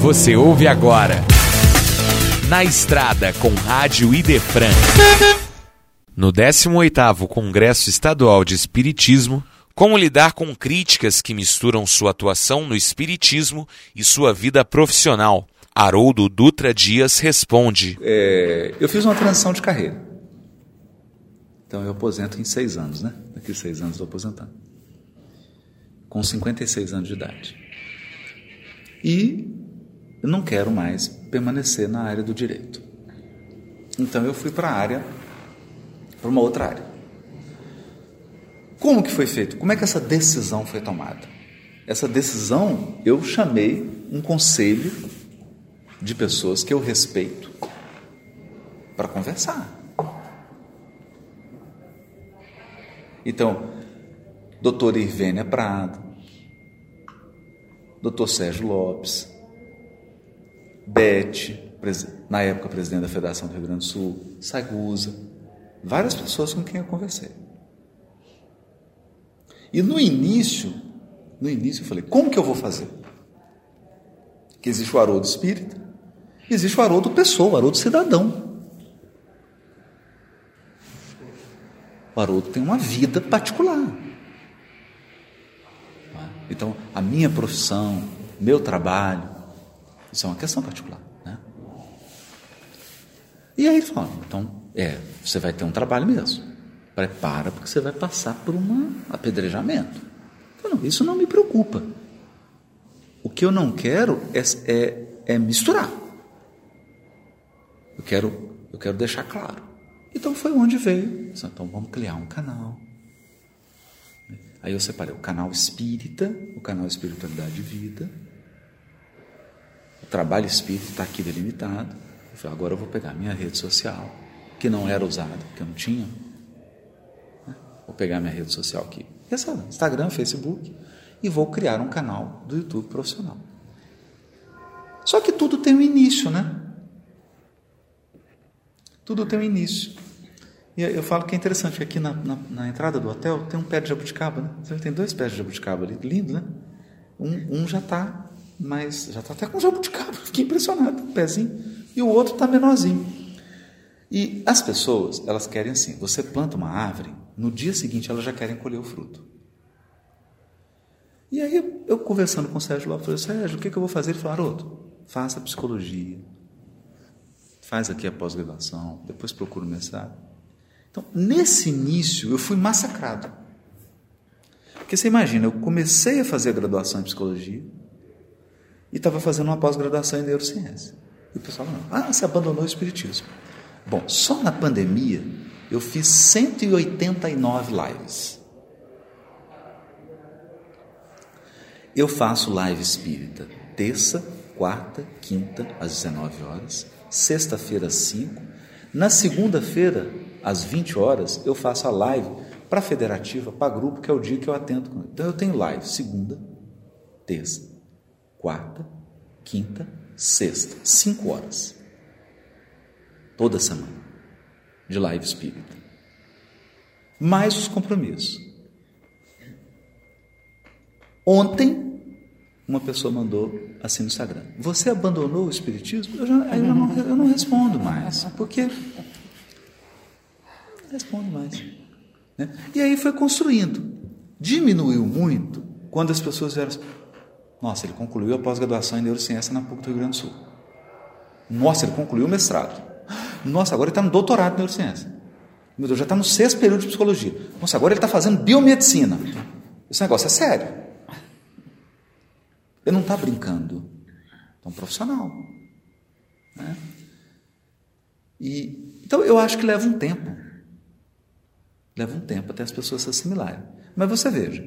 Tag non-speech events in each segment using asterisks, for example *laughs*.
Você ouve agora. Na Estrada com Rádio Idefran. No 18º Congresso Estadual de Espiritismo, como lidar com críticas que misturam sua atuação no espiritismo e sua vida profissional? Haroldo Dutra Dias responde. É, eu fiz uma transição de carreira. Então eu aposento em seis anos, né? Daqui seis anos estou aposentando. Com 56 anos de idade. E eu não quero mais permanecer na área do direito. Então eu fui para a área, para uma outra área. Como que foi feito? Como é que essa decisão foi tomada? Essa decisão eu chamei um conselho de pessoas que eu respeito para conversar. Então, doutor Irvênia Prado, doutor Sérgio Lopes, Bete, na época presidente da Federação do Rio Grande do Sul, Sagusa, várias pessoas com quem eu conversei. E no início, no início eu falei, como que eu vou fazer? Que existe o Haroldo Espírita, existe o Haroldo Pessoa, o Haroldo Cidadão. O Haroldo tem uma vida particular. Então, a minha profissão, meu trabalho, isso é uma questão particular. Né? E aí ele falou, então, é, você vai ter um trabalho mesmo. Prepara, porque você vai passar por um apedrejamento. Não, isso não me preocupa. O que eu não quero é, é, é misturar. Eu quero, eu quero deixar claro. Então foi onde veio. Então vamos criar um canal. Aí eu separei o canal Espírita, o canal Espiritualidade e Vida. Trabalho espírita está aqui delimitado. Eu falei, agora eu vou pegar minha rede social, que não era usada, que eu não tinha. Né? Vou pegar minha rede social aqui. Essa, Instagram, Facebook. E vou criar um canal do YouTube profissional. Só que tudo tem um início, né? Tudo tem um início. E eu falo que é interessante, que aqui na, na, na, entrada do hotel tem um pé de jabuticaba, né? Tem dois pés de jabuticaba ali, lindo, né? Um, um já está mais, já está até com jabuticaba, *laughs* fiquei impressionado, um pezinho, e o outro está menorzinho. E as pessoas, elas querem assim, você planta uma árvore, no dia seguinte elas já querem colher o fruto. E aí eu, conversando com o Sérgio lá, falei, Sérgio, o que, que eu vou fazer? Ele falou, Aroto, faça psicologia, faz aqui a pós-graduação, depois procura o mestrado. Então, nesse início, eu fui massacrado. Porque você imagina, eu comecei a fazer a graduação em psicologia e estava fazendo uma pós-graduação em neurociência. E o pessoal falou, ah, você abandonou o espiritismo. Bom, só na pandemia eu fiz 189 lives. Eu faço live espírita terça, quarta, quinta, às 19 horas sexta-feira às 5. Na segunda-feira, às 20 horas, eu faço a live para a federativa, para grupo, que é o dia que eu atendo. Então eu tenho live segunda, terça, quarta, quinta, sexta, 5 horas. Toda semana. De live espírita. Mais os compromissos. Ontem uma pessoa mandou assim no Instagram: Você abandonou o Espiritismo? Eu, já, eu, não, eu não respondo mais, porque. Não respondo mais. Né? E aí foi construindo. Diminuiu muito quando as pessoas vieram assim, Nossa, ele concluiu a pós-graduação em neurociência na PUC do Rio Grande do Sul. Nossa, ele concluiu o mestrado. Nossa, agora ele está no doutorado em neurociência. Meu Deus, já está no sexto período de psicologia. Nossa, agora ele está fazendo biomedicina. Esse negócio é sério. Ele não está brincando. É um profissional. Né? E, então eu acho que leva um tempo. Leva um tempo até as pessoas se assimilarem. Mas você veja,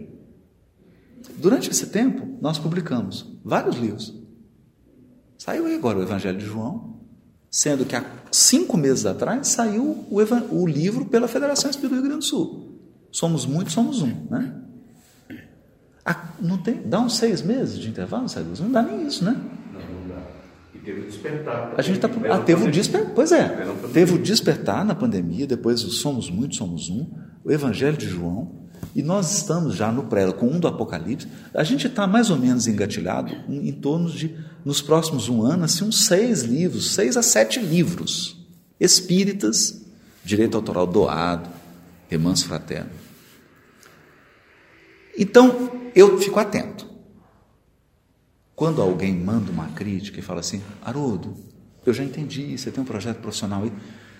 durante esse tempo nós publicamos vários livros. Saiu aí agora o Evangelho de João, sendo que há cinco meses atrás saiu o, o livro pela Federação Espírita do Rio Grande do Sul. Somos muitos, somos um, né? não tem, dá uns seis meses de intervalo, sabe? Não dá nem isso, né? Não, não dá. E teve o despertar. A gente tá, ah, teve o despertar, pois é. Teve o despertar na pandemia, depois o Somos Muitos, Somos Um, o Evangelho de João, e nós estamos já no pré com um do Apocalipse. A gente está mais ou menos engatilhado em, em torno de nos próximos um ano, assim, uns seis livros, seis a sete livros espíritas, direito autoral doado, remanso fraterno. Então, eu fico atento. Quando alguém manda uma crítica e fala assim, Haroldo, eu já entendi, você tem um projeto profissional aí,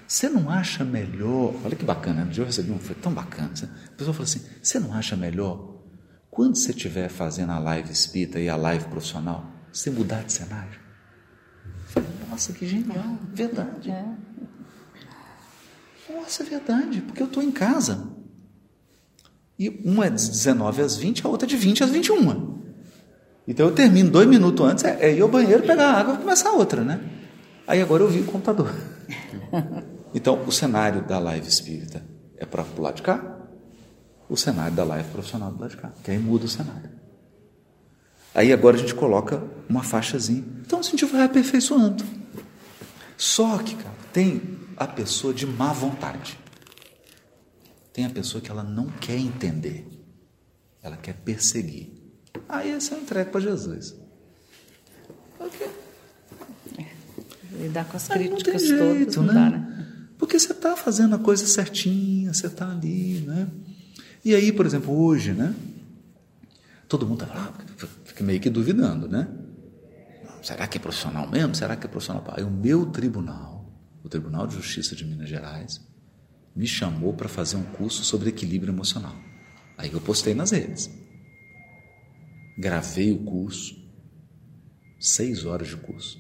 você não acha melhor, olha que bacana, eu recebi um, foi tão bacana, a pessoa fala assim, você não acha melhor, quando você estiver fazendo a live espírita e a live profissional, você mudar de cenário? falei, nossa, que genial, verdade. É. Nossa, é verdade, porque eu estou em casa. E uma é de 19 às 20, a outra é de 20 às 21. Então eu termino dois minutos antes, é, é ir ao banheiro, pegar água e começar a outra, né? Aí agora eu vi o computador. *laughs* Então o cenário da live espírita é para o lado de cá, o cenário da live profissional do lado de cá, que aí muda o cenário. Aí agora a gente coloca uma faixazinha. Então a gente vai aperfeiçoando. Só que, cara, tem a pessoa de má vontade. Tem a pessoa que ela não quer entender. Ela quer perseguir. Aí esse é um entregue para Jesus. Ok. Lidar com as Aí críticas jeito, todas não né? dá, né? Porque você está fazendo a coisa certinha, você está ali, né? E aí, por exemplo, hoje, né? Todo mundo tá, fica meio que duvidando, né? Será que é profissional mesmo? Será que é profissional? Aí o meu tribunal, o Tribunal de Justiça de Minas Gerais, me chamou para fazer um curso sobre equilíbrio emocional. Aí eu postei nas redes. Gravei o curso, seis horas de curso.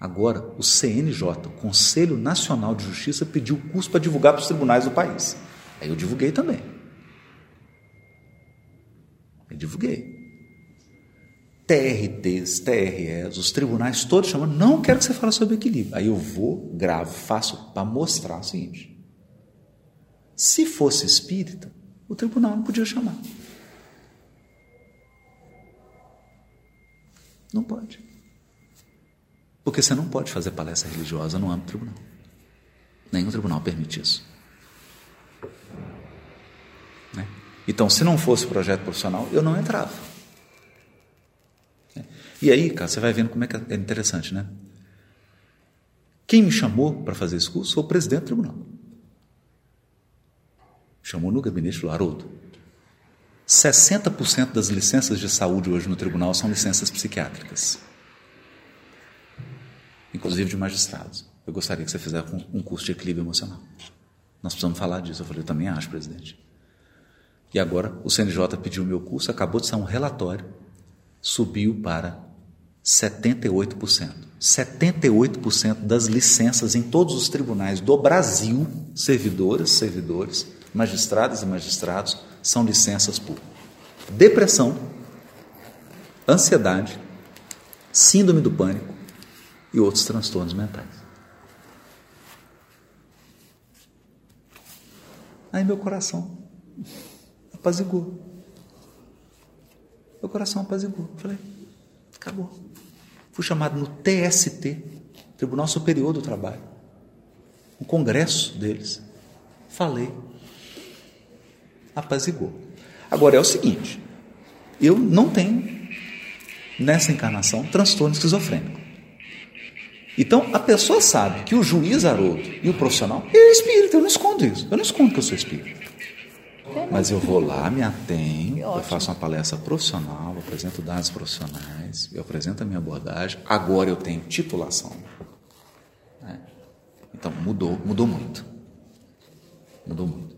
Agora, o CNJ, o Conselho Nacional de Justiça, pediu o curso para divulgar para os tribunais do país. Aí eu divulguei também. Eu divulguei. TRTs, TREs, os tribunais todos chamando, não quero que você fale sobre equilíbrio. Aí eu vou, gravo, faço para mostrar o seguinte: se fosse espírita, o tribunal não podia chamar. Não pode. Porque você não pode fazer palestra religiosa no âmbito do tribunal. Nenhum tribunal permite isso. Né? Então, se não fosse projeto profissional, eu não entrava. E aí, cara, você vai vendo como é que é interessante, né? Quem me chamou para fazer esse curso foi o presidente do tribunal. Chamou no gabinete falou: Haroldo, 60% das licenças de saúde hoje no tribunal são licenças psiquiátricas, inclusive de magistrados. Eu gostaria que você fizesse um curso de equilíbrio emocional. Nós precisamos falar disso. Eu falei: Eu também acho, presidente. E agora o CNJ pediu o meu curso, acabou de sair um relatório, subiu para 78%. 78% das licenças em todos os tribunais do Brasil, servidoras, servidores, magistradas e magistrados, são licenças por depressão, ansiedade, síndrome do pânico e outros transtornos mentais. Aí meu coração apazigou. Meu coração apazigou. Falei, acabou. Fui chamado no TST, Tribunal Superior do Trabalho, um congresso deles. Falei. Apazigou. Agora é o seguinte: eu não tenho, nessa encarnação, transtorno esquizofrênico. Então a pessoa sabe que o juiz Haroldo e o profissional é espírito, eu não escondo isso. Eu não escondo que eu sou espírito. Mas eu vou lá, me atenho, eu faço uma palestra profissional, apresento dados profissionais, eu apresento a minha abordagem. Agora eu tenho titulação. Né? Então mudou, mudou muito. Mudou muito.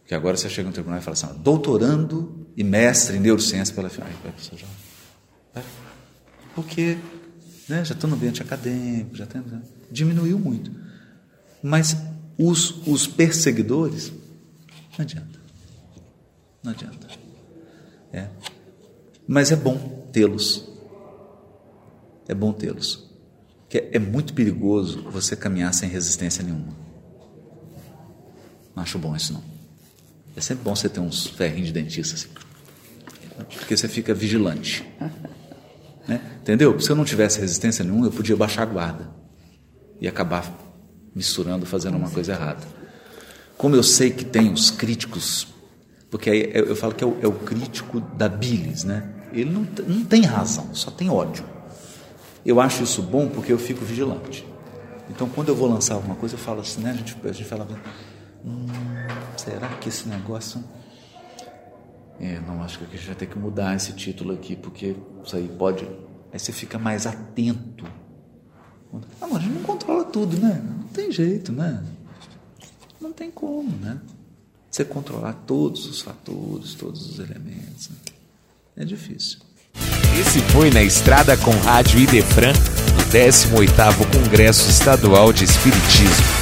Porque agora você chega no tribunal e fala assim: doutorando e mestre em neurociência pela FIA. já. Porque né, já estou no ambiente acadêmico, já tem, diminuiu muito. Mas os, os perseguidores, não adianta. Não adianta. É. Mas é bom tê-los. É bom tê-los. Porque é muito perigoso você caminhar sem resistência nenhuma. Não acho bom isso não. É sempre bom você ter uns ferrinhos de dentista assim. Porque você fica vigilante. Entendeu? Se eu não tivesse resistência nenhuma, eu podia baixar a guarda e acabar misturando, fazendo uma coisa errada. Como eu sei que tem os críticos porque aí eu falo que é o, é o crítico da bilis, né? Ele não, não tem razão, só tem ódio. Eu acho isso bom porque eu fico vigilante. Então, quando eu vou lançar alguma coisa, eu falo assim, né? A gente, a gente fala, hum, será que esse negócio. É, não, acho que a gente vai ter que mudar esse título aqui, porque isso aí pode. Aí você fica mais atento. Mas a gente não controla tudo, né? Não tem jeito, né? Não tem como, né? Você controlar todos os fatores, todos os elementos. Né? É difícil. Esse foi Na Estrada com Rádio Idefran, no 18º Congresso Estadual de Espiritismo.